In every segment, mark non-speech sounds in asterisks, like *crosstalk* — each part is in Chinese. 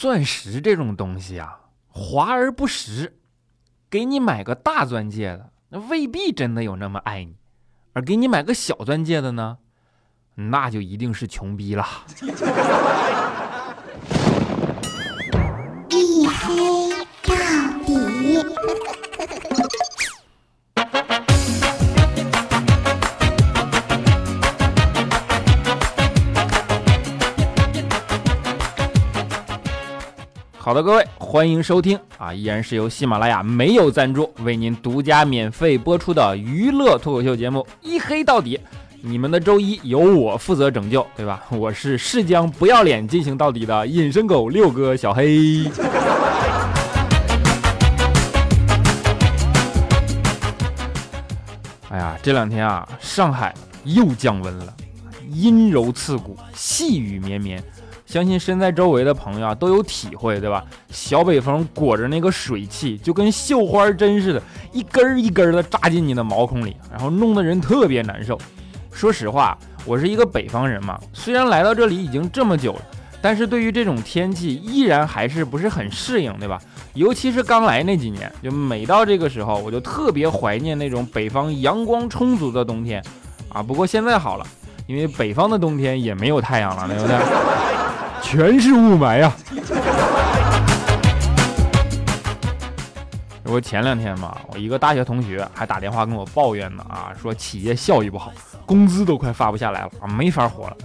钻石这种东西啊，华而不实。给你买个大钻戒的，那未必真的有那么爱你；而给你买个小钻戒的呢，那就一定是穷逼了。一黑到底。好的，各位，欢迎收听啊！依然是由喜马拉雅没有赞助为您独家免费播出的娱乐脱口秀节目《一黑到底》，你们的周一由我负责拯救，对吧？*laughs* 我是誓将不要脸进行到底的隐身狗六哥小黑。*laughs* 哎呀，这两天啊，上海又降温了，阴柔刺骨，细雨绵绵。相信身在周围的朋友啊都有体会，对吧？小北风裹着那个水汽，就跟绣花针似的，一根儿一根儿的扎进你的毛孔里，然后弄得人特别难受。说实话，我是一个北方人嘛，虽然来到这里已经这么久了，但是对于这种天气依然还是不是很适应，对吧？尤其是刚来那几年，就每到这个时候，我就特别怀念那种北方阳光充足的冬天啊。不过现在好了，因为北方的冬天也没有太阳了，对不对？全是雾霾呀！*laughs* 我前两天嘛，我一个大学同学还打电话跟我抱怨呢啊，说企业效益不好，工资都快发不下来了啊，没法活了。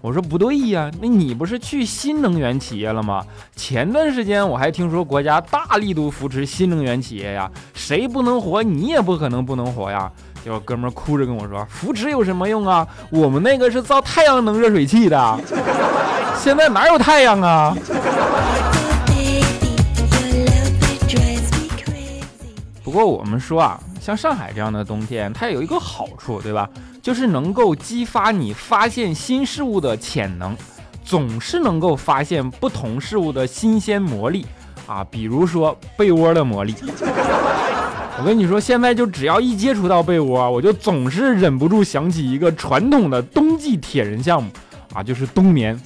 我说不对呀，那你不是去新能源企业了吗？前段时间我还听说国家大力度扶持新能源企业呀，谁不能活，你也不可能不能活呀。有哥们哭着跟我说，扶持有什么用啊？我们那个是造太阳能热水器的。现在哪有太阳啊？不过我们说啊，像上海这样的冬天，它有一个好处，对吧？就是能够激发你发现新事物的潜能，总是能够发现不同事物的新鲜魔力啊。比如说被窝的魔力，我跟你说，现在就只要一接触到被窝，我就总是忍不住想起一个传统的冬季铁人项目。啊，就是冬眠。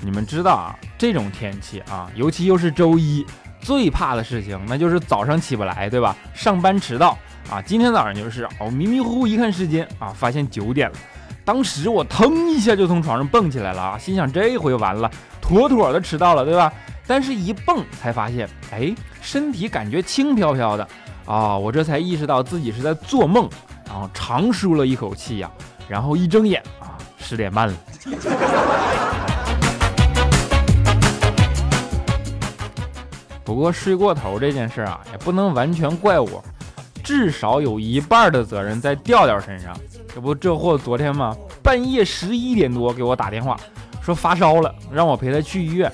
你们知道啊，这种天气啊，尤其又是周一，最怕的事情那就是早上起不来，对吧？上班迟到啊！今天早上就是，我迷迷糊糊一看时间啊，发现九点了。当时我腾一下就从床上蹦起来了啊，心想这回完了，妥妥的迟到了，对吧？但是一蹦才发现，哎，身体感觉轻飘飘的啊，我这才意识到自己是在做梦。然后长舒了一口气呀，然后一睁眼啊，十点半了。*laughs* 不过睡过头这件事啊，也不能完全怪我，至少有一半的责任在调调身上。这不，这货昨天嘛，半夜十一点多给我打电话，说发烧了，让我陪他去医院。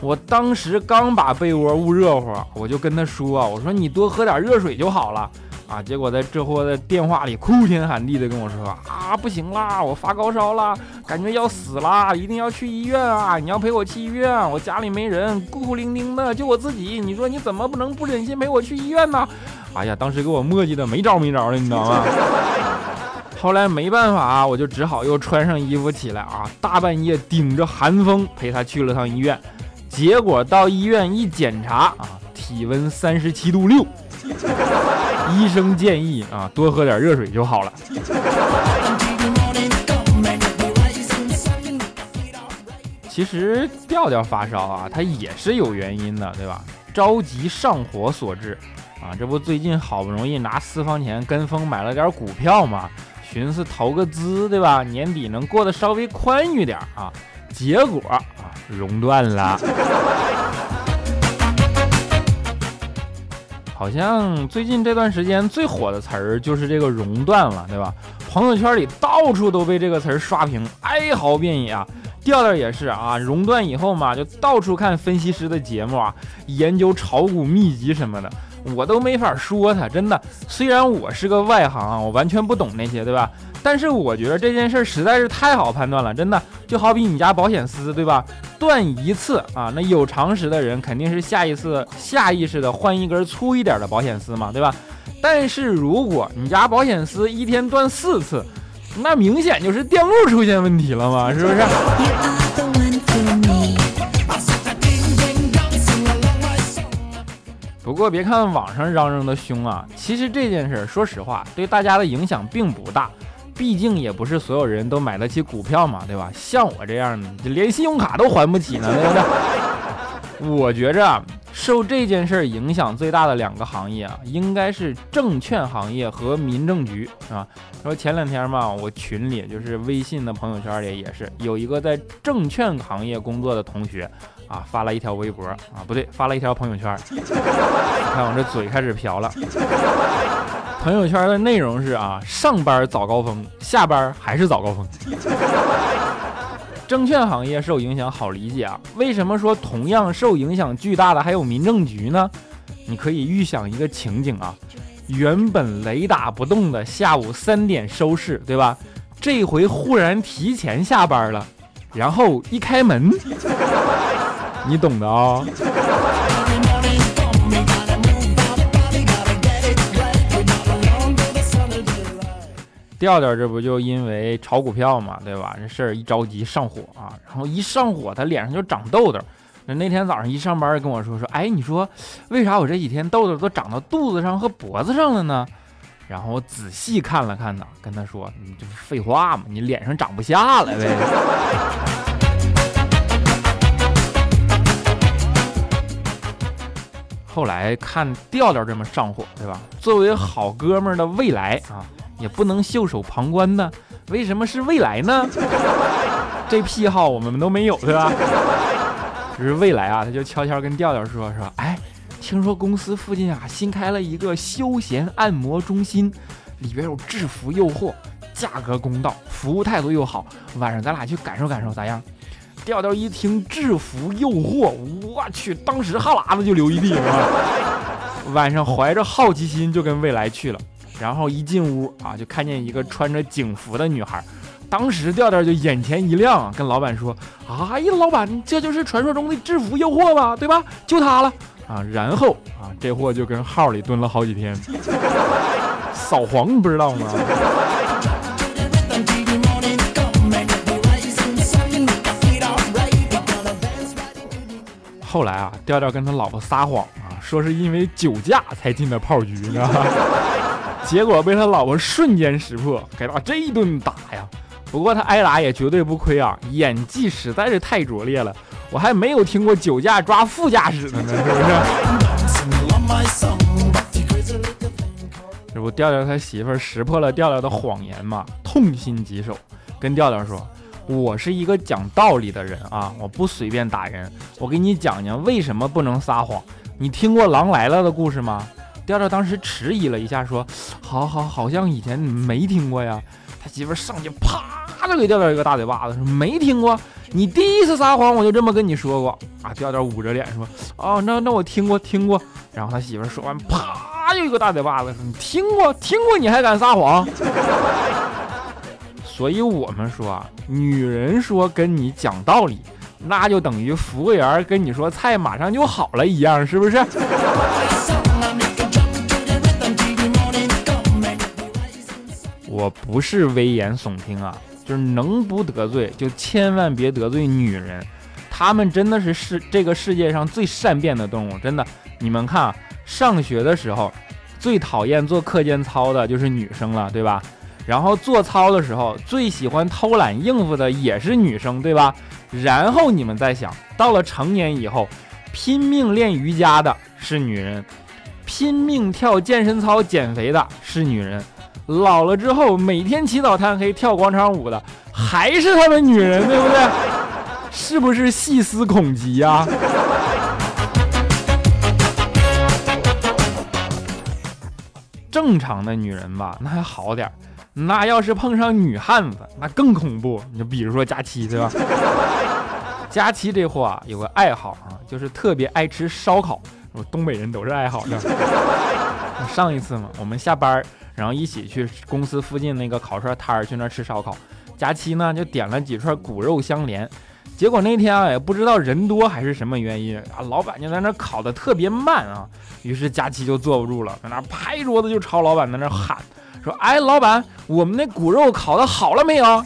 我当时刚把被窝捂热乎，我就跟他说，我说你多喝点热水就好了。啊！结果在这货的电话里哭天喊地的跟我说：“啊，不行啦，我发高烧了，感觉要死啦，一定要去医院啊！你要陪我去医院，我家里没人，孤苦伶仃的，就我自己。你说你怎么不能不忍心陪我去医院呢？”哎呀，当时给我磨叽的没招没招的，你知道吗？*laughs* 后来没办法，我就只好又穿上衣服起来啊，大半夜顶着寒风陪他去了趟医院。结果到医院一检查啊，体温三十七度六。医生建议啊，多喝点热水就好了。其实调调发烧啊，他也是有原因的，对吧？着急上火所致啊。这不最近好不容易拿私房钱跟风买了点股票嘛，寻思投个资，对吧？年底能过得稍微宽裕点啊。结果，熔断了。好像最近这段时间最火的词儿就是这个熔断了，对吧？朋友圈里到处都被这个词儿刷屏，哀嚎遍野啊。调调也是啊，熔断以后嘛，就到处看分析师的节目啊，研究炒股秘籍什么的，我都没法说他，真的。虽然我是个外行啊，我完全不懂那些，对吧？但是我觉得这件事实在是太好判断了，真的就好比你家保险丝，对吧？断一次啊，那有常识的人肯定是下一次下意识的换一根粗一点的保险丝嘛，对吧？但是如果你家保险丝一天断四次，那明显就是电路出现问题了嘛，是不是？不过别看网上嚷嚷的凶啊，其实这件事，说实话，对大家的影响并不大。毕竟也不是所有人都买得起股票嘛，对吧？像我这样的，连信用卡都还不起呢，对不对？我觉着，受这件事影响最大的两个行业啊，应该是证券行业和民政局，啊。说前两天嘛，我群里就是微信的朋友圈里也是有一个在证券行业工作的同学。啊，发了一条微博啊，不对，发了一条朋友圈。你看我这嘴开始瓢了。朋友圈的内容是啊，上班早高峰，下班还是早高峰。证券行业受影响好理解啊，为什么说同样受影响巨大的还有民政局呢？你可以预想一个情景啊，原本雷打不动的下午三点收市，对吧？这回忽然提前下班了，然后一开门。你懂的啊。调调这不就因为炒股票嘛，对吧？这事儿一着急上火啊，然后一上火，他脸上就长痘痘。那那天早上一上班跟我说说，哎，你说为啥我这几天痘痘都长到肚子上和脖子上了呢？然后我仔细看了看呢，跟他说，你这不废话嘛，你脸上长不下来呗。后来看调调这么上火，对吧？作为好哥们儿的未来啊，也不能袖手旁观呢。为什么是未来呢？*laughs* 这癖好我们都没有，对吧？就是未来啊，他就悄悄跟调调说说，哎，听说公司附近啊新开了一个休闲按摩中心，里边有制服诱惑，价格公道，服务态度又好，晚上咱俩去感受感受，咋样？调调一听制服诱惑，我去，当时哈喇子就流一地，晚上怀着好奇心就跟未来去了，然后一进屋啊，就看见一个穿着警服的女孩，当时调调就眼前一亮，跟老板说：“哎呀，老板，这就是传说中的制服诱惑吧，对吧？就他了啊！”然后啊，这货就跟号里蹲了好几天，扫黄你不知道吗？*laughs* 后来啊，调调跟他老婆撒谎啊，说是因为酒驾才进的炮局，你知道吗？结果被他老婆瞬间识破，给他这一顿打呀。不过他挨打也绝对不亏啊，演技实在是太拙劣了。我还没有听过酒驾抓副驾驶的呢，是不是？这不调调他媳妇识破了调调的谎言嘛，痛心疾首，跟调调说。我是一个讲道理的人啊，我不随便打人。我给你讲讲为什么不能撒谎。你听过《狼来了》的故事吗？调调当时迟疑了一下，说：“好好，好像以前没听过呀。”他媳妇上去啪就给调调一个大嘴巴子，说：“没听过，你第一次撒谎我就这么跟你说过啊。”调调捂着脸说：“哦，那那我听过听过。”然后他媳妇说完，啪就一个大嘴巴子，说：“你听过听过，你还敢撒谎？” *laughs* 所以我们说啊，女人说跟你讲道理，那就等于服务员跟你说菜马上就好了一样，是不是？*laughs* 我不是危言耸听啊，就是能不得罪就千万别得罪女人，她们真的是世这个世界上最善变的动物，真的。你们看，上学的时候最讨厌做课间操的就是女生了，对吧？然后做操的时候，最喜欢偷懒应付的也是女生，对吧？然后你们再想，到了成年以后，拼命练瑜伽的是女人，拼命跳健身操减肥的是女人，老了之后每天起早贪黑跳广场舞的还是他们女人，对不对？*laughs* 是不是细思恐极呀？正常的女人吧，那还好点儿。那要是碰上女汉子，那更恐怖。你就比如说佳期，对吧？*laughs* 佳期这货啊，有个爱好啊，就是特别爱吃烧烤。我东北人都是爱好的。上一次嘛，我们下班，然后一起去公司附近那个烤串摊儿去那儿吃烧烤。佳期呢就点了几串骨肉相连，结果那天啊也不知道人多还是什么原因啊，老板就在那烤的特别慢啊，于是佳期就坐不住了，在那拍桌子就朝老板在那喊。说：“ *laughs* 哎，老板，我们那骨肉烤的好了没有？”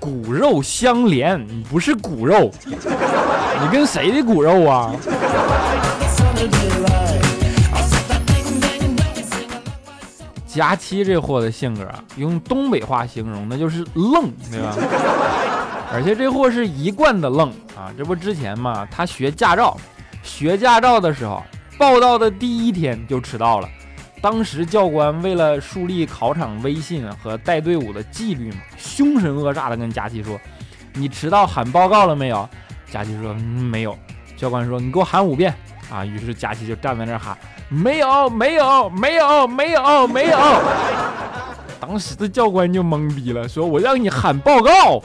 骨肉相连，你不是骨肉，你跟谁的骨肉啊？佳期这货的性格啊，用东北话形容那就是愣，对吧？而且这货是一贯的愣啊！这不之前嘛，他学驾照，学驾照的时候报道的第一天就迟到了。当时教官为了树立考场威信和带队伍的纪律嘛，凶神恶煞的跟佳期说：“你迟到喊报告了没有？”佳期说：“没有。”教官说：“你给我喊五遍啊！”于是佳琪就站在那儿喊。没有没有没有没有没有，*laughs* 当时的教官就懵逼了，说我让你喊报告。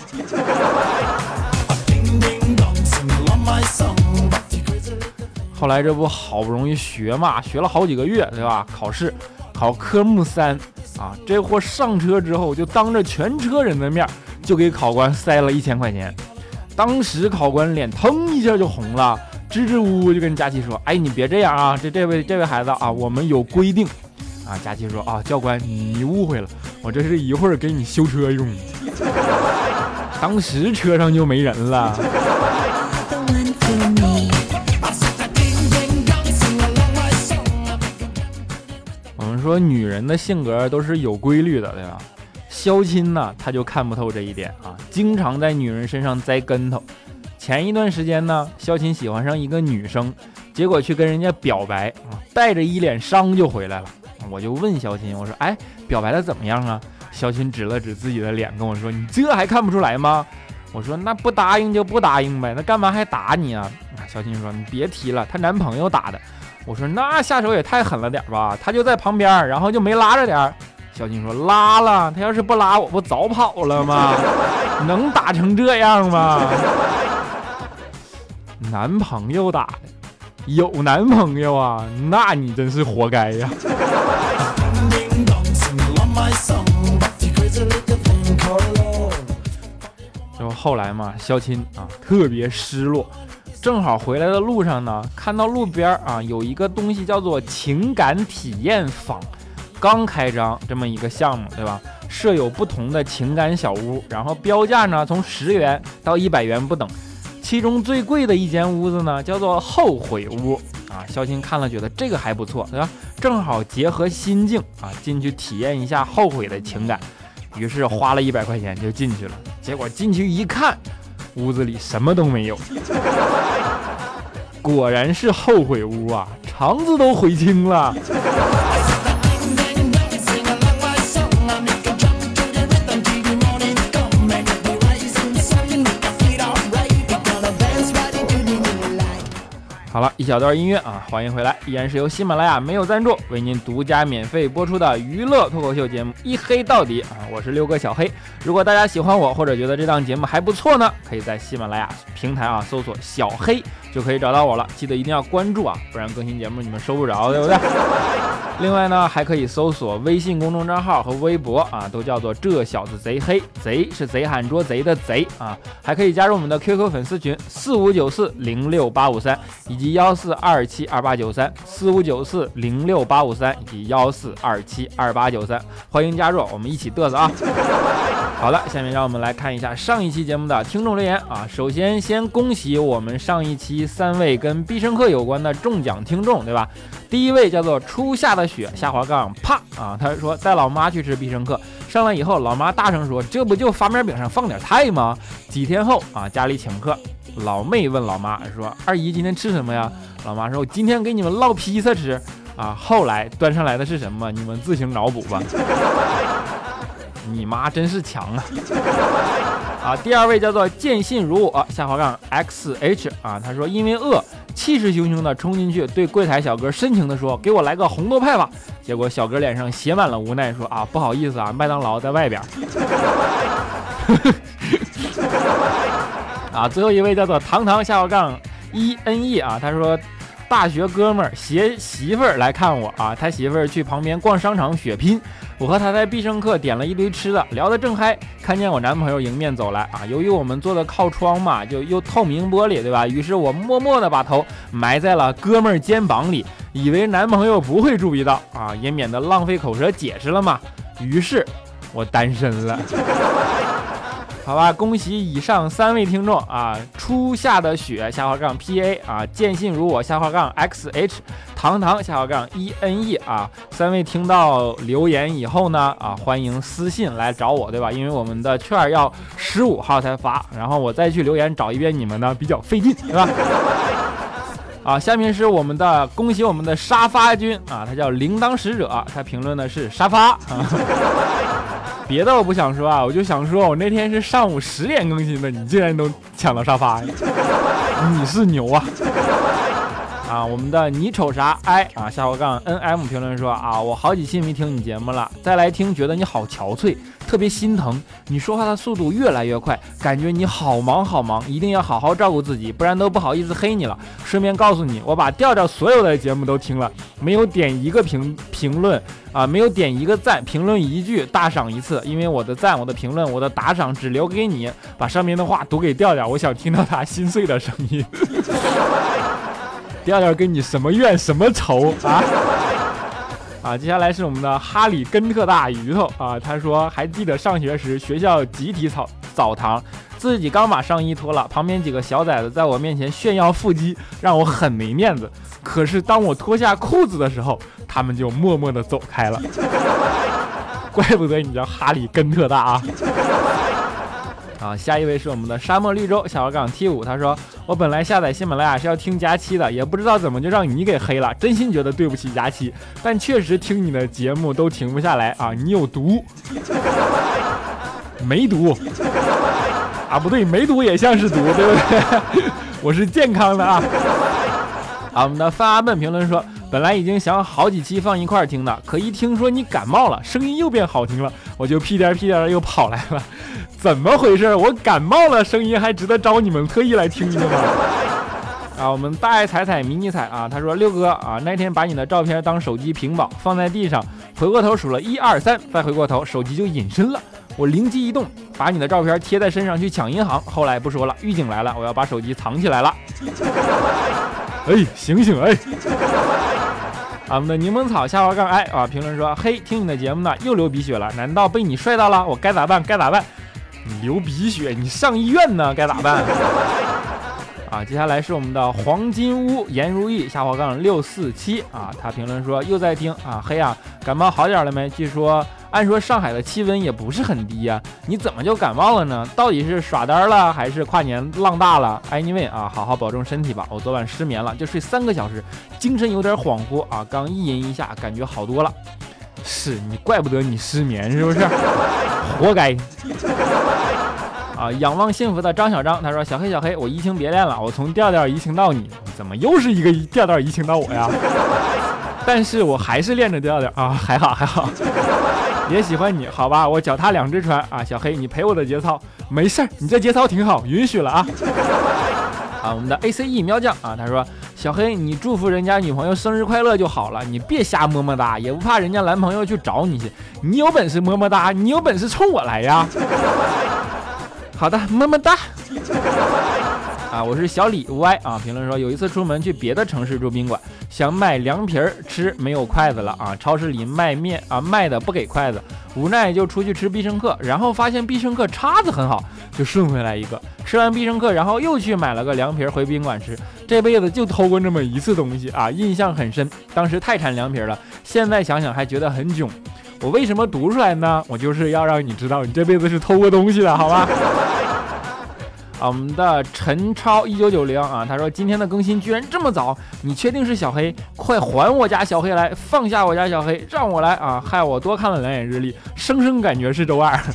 后来这不好不容易学嘛，学了好几个月，对吧？考试考科目三啊，这货上车之后就当着全车人的面就给考官塞了一千块钱，当时考官脸腾一下就红了。支支吾吾就跟佳琪说：“哎，你别这样啊！这这位这位孩子啊，我们有规定啊。”佳琪说：“啊，教官，你误会了，我这是一会儿给你修车用。*laughs* ”当时车上就没人了。我们说女人的性格都是有规律的，对吧？肖钦呢，他就看不透这一点啊，经常在女人身上栽跟头。前一段时间呢，肖琴喜欢上一个女生，结果去跟人家表白啊，带着一脸伤就回来了。我就问肖琴，我说：“哎，表白的怎么样啊？”肖琴指了指自己的脸，跟我说：“你这还看不出来吗？”我说：“那不答应就不答应呗，那干嘛还打你啊？”肖琴说：“你别提了，她男朋友打的。”我说：“那下手也太狠了点吧？他就在旁边，然后就没拉着点。”肖琴说：“拉了，他要是不拉我，不早跑了吗？能打成这样吗？”男朋友打的，有男朋友啊？那你真是活该呀！就后来嘛，肖钦啊特别失落，正好回来的路上呢，看到路边啊有一个东西叫做情感体验坊，刚开张这么一个项目，对吧？设有不同的情感小屋，然后标价呢从十元到一百元不等。其中最贵的一间屋子呢，叫做后悔屋啊。肖青看了，觉得这个还不错，对吧？正好结合心境啊，进去体验一下后悔的情感。于是花了一百块钱就进去了。结果进去一看，屋子里什么都没有，*laughs* 果然是后悔屋啊，肠子都悔青了。好了一小段音乐啊，欢迎回来，依然是由喜马拉雅没有赞助为您独家免费播出的娱乐脱口秀节目《一黑到底》啊，我是六哥小黑。如果大家喜欢我或者觉得这档节目还不错呢，可以在喜马拉雅平台啊搜索小黑就可以找到我了。记得一定要关注啊，不然更新节目你们收不着，对不对？*laughs* 另外呢，还可以搜索微信公众账号和微博啊，都叫做这小子贼黑，贼是贼喊捉贼的贼啊。还可以加入我们的 QQ 粉丝群四五九四零六八五三以及幺四二七二八九三四五九四零六八五三以及幺四二七二八九三，欢迎加入，我们一起嘚瑟啊！好了，下面让我们来看一下上一期节目的听众留言啊。首先，先恭喜我们上一期三位跟必胜客有关的中奖听众，对吧？第一位叫做初夏的雪下滑杠啪啊，他说带老妈去吃必胜客，上来以后老妈大声说：“这不就发面饼上放点菜吗？”几天后啊，家里请客，老妹问老妈说：“二姨今天吃什么呀？”老妈说：“我今天给你们烙披萨吃啊。”后来端上来的是什么？你们自行脑补吧。你妈真是强啊！啊，第二位叫做见信如我下滑杠 x h 啊，他说因为饿，气势汹汹的冲进去，对柜台小哥深情的说：“给我来个红豆派吧。”结果小哥脸上写满了无奈，说：“啊，不好意思啊，麦当劳在外边。” *laughs* 啊，最后一位叫做堂堂下杠 e n e 啊，他说大学哥们儿携媳妇儿来看我啊，他媳妇儿去旁边逛商场血拼。我和他在必胜客点了一堆吃的，聊得正嗨，看见我男朋友迎面走来啊，由于我们坐的靠窗嘛，就又透明玻璃，对吧？于是我默默地把头埋在了哥们儿肩膀里，以为男朋友不会注意到啊，也免得浪费口舌解释了嘛。于是，我单身了。好吧，恭喜以上三位听众啊！初夏的雪下滑杠 P A 啊，见信如我下滑杠 X H，糖糖下滑杠 E N E 啊，三位听到留言以后呢啊，欢迎私信来找我，对吧？因为我们的券要十五号才发，然后我再去留言找一遍你们呢，比较费劲，对吧？*laughs* 啊，下面是我们的恭喜我们的沙发君啊，他叫铃铛使者，他评论的是沙发啊。别的我不想说啊，我就想说，我那天是上午十点更新的，你竟然能抢到沙发，你是牛啊！啊，我们的你瞅啥？哎啊，下滑杠 N M 评论说啊，我好几期没听你节目了，再来听觉得你好憔悴。特别心疼，你说话的速度越来越快，感觉你好忙好忙，一定要好好照顾自己，不然都不好意思黑你了。顺便告诉你，我把调调所有的节目都听了，没有点一个评评论啊，没有点一个赞，评论一句大赏一次，因为我的赞、我的评论、我的打赏只留给你，把上面的话读给调调，我想听到他心碎的声音。调调跟你什么怨什么仇啊？啊，接下来是我们的哈里根特大鱼头啊，他说还记得上学时学校集体澡澡堂，自己刚把上衣脱了，旁边几个小崽子在我面前炫耀腹肌，让我很没面子。可是当我脱下裤子的时候，他们就默默地走开了。*laughs* 怪不得你叫哈里根特大啊！啊，下一位是我们的沙漠绿洲小二杠 T 五，他说我本来下载喜马拉雅是要听佳期的，也不知道怎么就让你给黑了，真心觉得对不起佳期，但确实听你的节目都停不下来啊，你有毒，没毒啊，不对，没毒也像是毒，对不对？我是健康的啊。啊，我们的范阿笨评论说，本来已经想好几期放一块儿听的，可一听说你感冒了，声音又变好听了，我就屁颠屁颠的又跑来了。怎么回事？我感冒了，声音还值得招你们特意来听的吗？啊，我们大爱彩彩迷你彩啊，他说六哥啊，那天把你的照片当手机屏保放在地上，回过头数了一二三，再回过头手机就隐身了。我灵机一动，把你的照片贴在身上去抢银行。后来不说了，狱警来了，我要把手机藏起来了。哎，醒醒哎！啊，们的柠檬草下滑杠哎啊，评论说嘿，听你的节目呢，又流鼻血了，难道被你帅到了？我该咋办？该咋办？你流鼻血，你上医院呢？该咋办？*laughs* 啊，接下来是我们的黄金屋颜如玉下滑杠六四七啊，他评论说又在听啊，嘿啊，感冒好点了没？据说按说上海的气温也不是很低呀，你怎么就感冒了呢？到底是耍单了还是跨年浪大了？Anyway 啊，好好保重身体吧。我昨晚失眠了，就睡三个小时，精神有点恍惚啊，刚意淫一下，感觉好多了。是你，怪不得你失眠，是不是？*laughs* 活该。啊！仰望幸福的张小张，他说：“小黑小黑，我移情别恋了，我从调调移情到你，怎么又是一个调调移情到我呀？但是我还是恋着调调啊，还好还好，也喜欢你，好吧？我脚踏两只船啊，小黑，你陪我的节操，没事儿，你这节操挺好，允许了啊。*laughs* 啊，我们的 A C E 喵酱啊，他说：小黑，你祝福人家女朋友生日快乐就好了，你别瞎么么哒，也不怕人家男朋友去找你去，你有本事么么哒，你有本事冲我来呀！” *laughs* 好的，么么哒。啊，我是小李 Y 啊。评论说，有一次出门去别的城市住宾馆，想买凉皮儿吃，没有筷子了啊。超市里卖面啊，卖的不给筷子，无奈就出去吃必胜客，然后发现必胜客叉子很好，就顺回来一个。吃完必胜客，然后又去买了个凉皮儿回宾馆吃。这辈子就偷过那么一次东西啊，印象很深。当时太馋凉皮儿了，现在想想还觉得很囧。我为什么读出来呢？我就是要让你知道，你这辈子是偷过东西的，好吧？啊，我们的陈超一九九零啊，他说今天的更新居然这么早，你确定是小黑？快还我家小黑来，放下我家小黑，让我来啊！害我多看了两眼日历，生生感觉是周二。*laughs*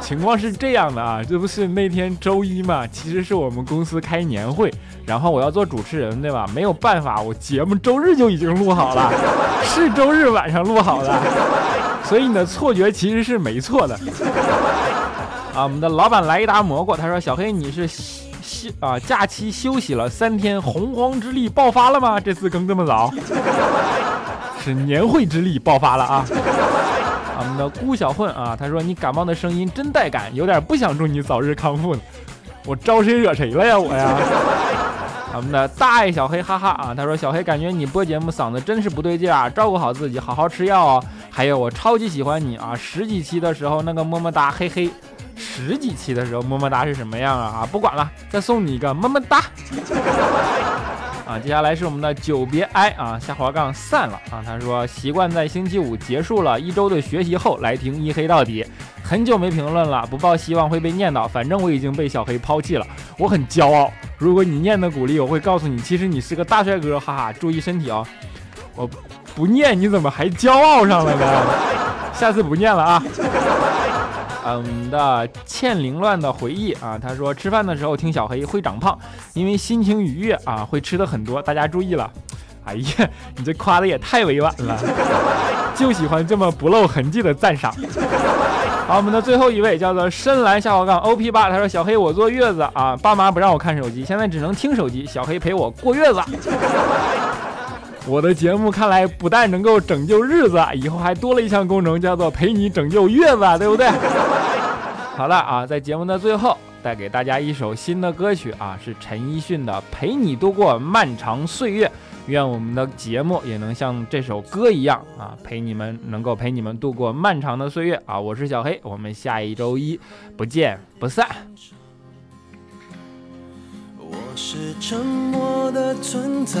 情况是这样的啊，这不是那天周一嘛？其实是我们公司开年会，然后我要做主持人，对吧？没有办法，我节目周日就已经录好了，*laughs* 是周日晚上录好的，所以你的错觉其实是没错的。啊，我们的老板来一打蘑菇，他说：“小黑，你是休啊假期休息了三天，洪荒之力爆发了吗？这次更这么早？”是年会之力爆发了啊！我们的孤小混啊，他说你感冒的声音真带感，有点不想祝你早日康复呢。我招谁惹谁了呀我呀？*laughs* 我们的大爱小黑哈哈啊，他说小黑感觉你播节目嗓子真是不对劲啊，照顾好自己，好好吃药哦。还有我超级喜欢你啊，十几期的时候那个么么哒，嘿嘿。十几期的时候么么哒是什么样啊？啊，不管了，再送你一个么么哒。啊，接下来是我们的久别哀啊，下滑杠散了啊。他说习惯在星期五结束了一周的学习后来听一黑到底，很久没评论了，不抱希望会被念叨，反正我已经被小黑抛弃了，我很骄傲。如果你念的鼓励，我会告诉你，其实你是个大帅哥，哈哈，注意身体啊。我不念你怎么还骄傲上了呢？下次不念了啊。嗯的欠凌乱的回忆啊，他说吃饭的时候听小黑会长胖，因为心情愉悦啊，会吃的很多。大家注意了，哎呀，你这夸的也太委婉了，*laughs* 就喜欢这么不露痕迹的赞赏。好，我们的最后一位叫做深蓝下滑杠 O P 八，他说小黑我坐月子啊，爸妈不让我看手机，现在只能听手机，小黑陪我过月子。我的节目看来不但能够拯救日子，以后还多了一项功能，叫做陪你拯救月子，对不对？*laughs* 好了啊，在节目的最后带给大家一首新的歌曲啊，是陈奕迅的《陪你度过漫长岁月》。愿我们的节目也能像这首歌一样啊，陪你们能够陪你们度过漫长的岁月啊！我是小黑，我们下一周一不见不散。我是沉默的存在。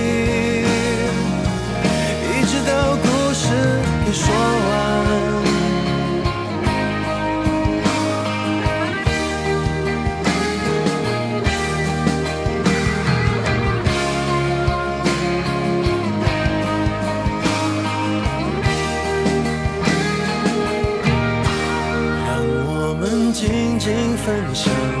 说完。让我们静静分享。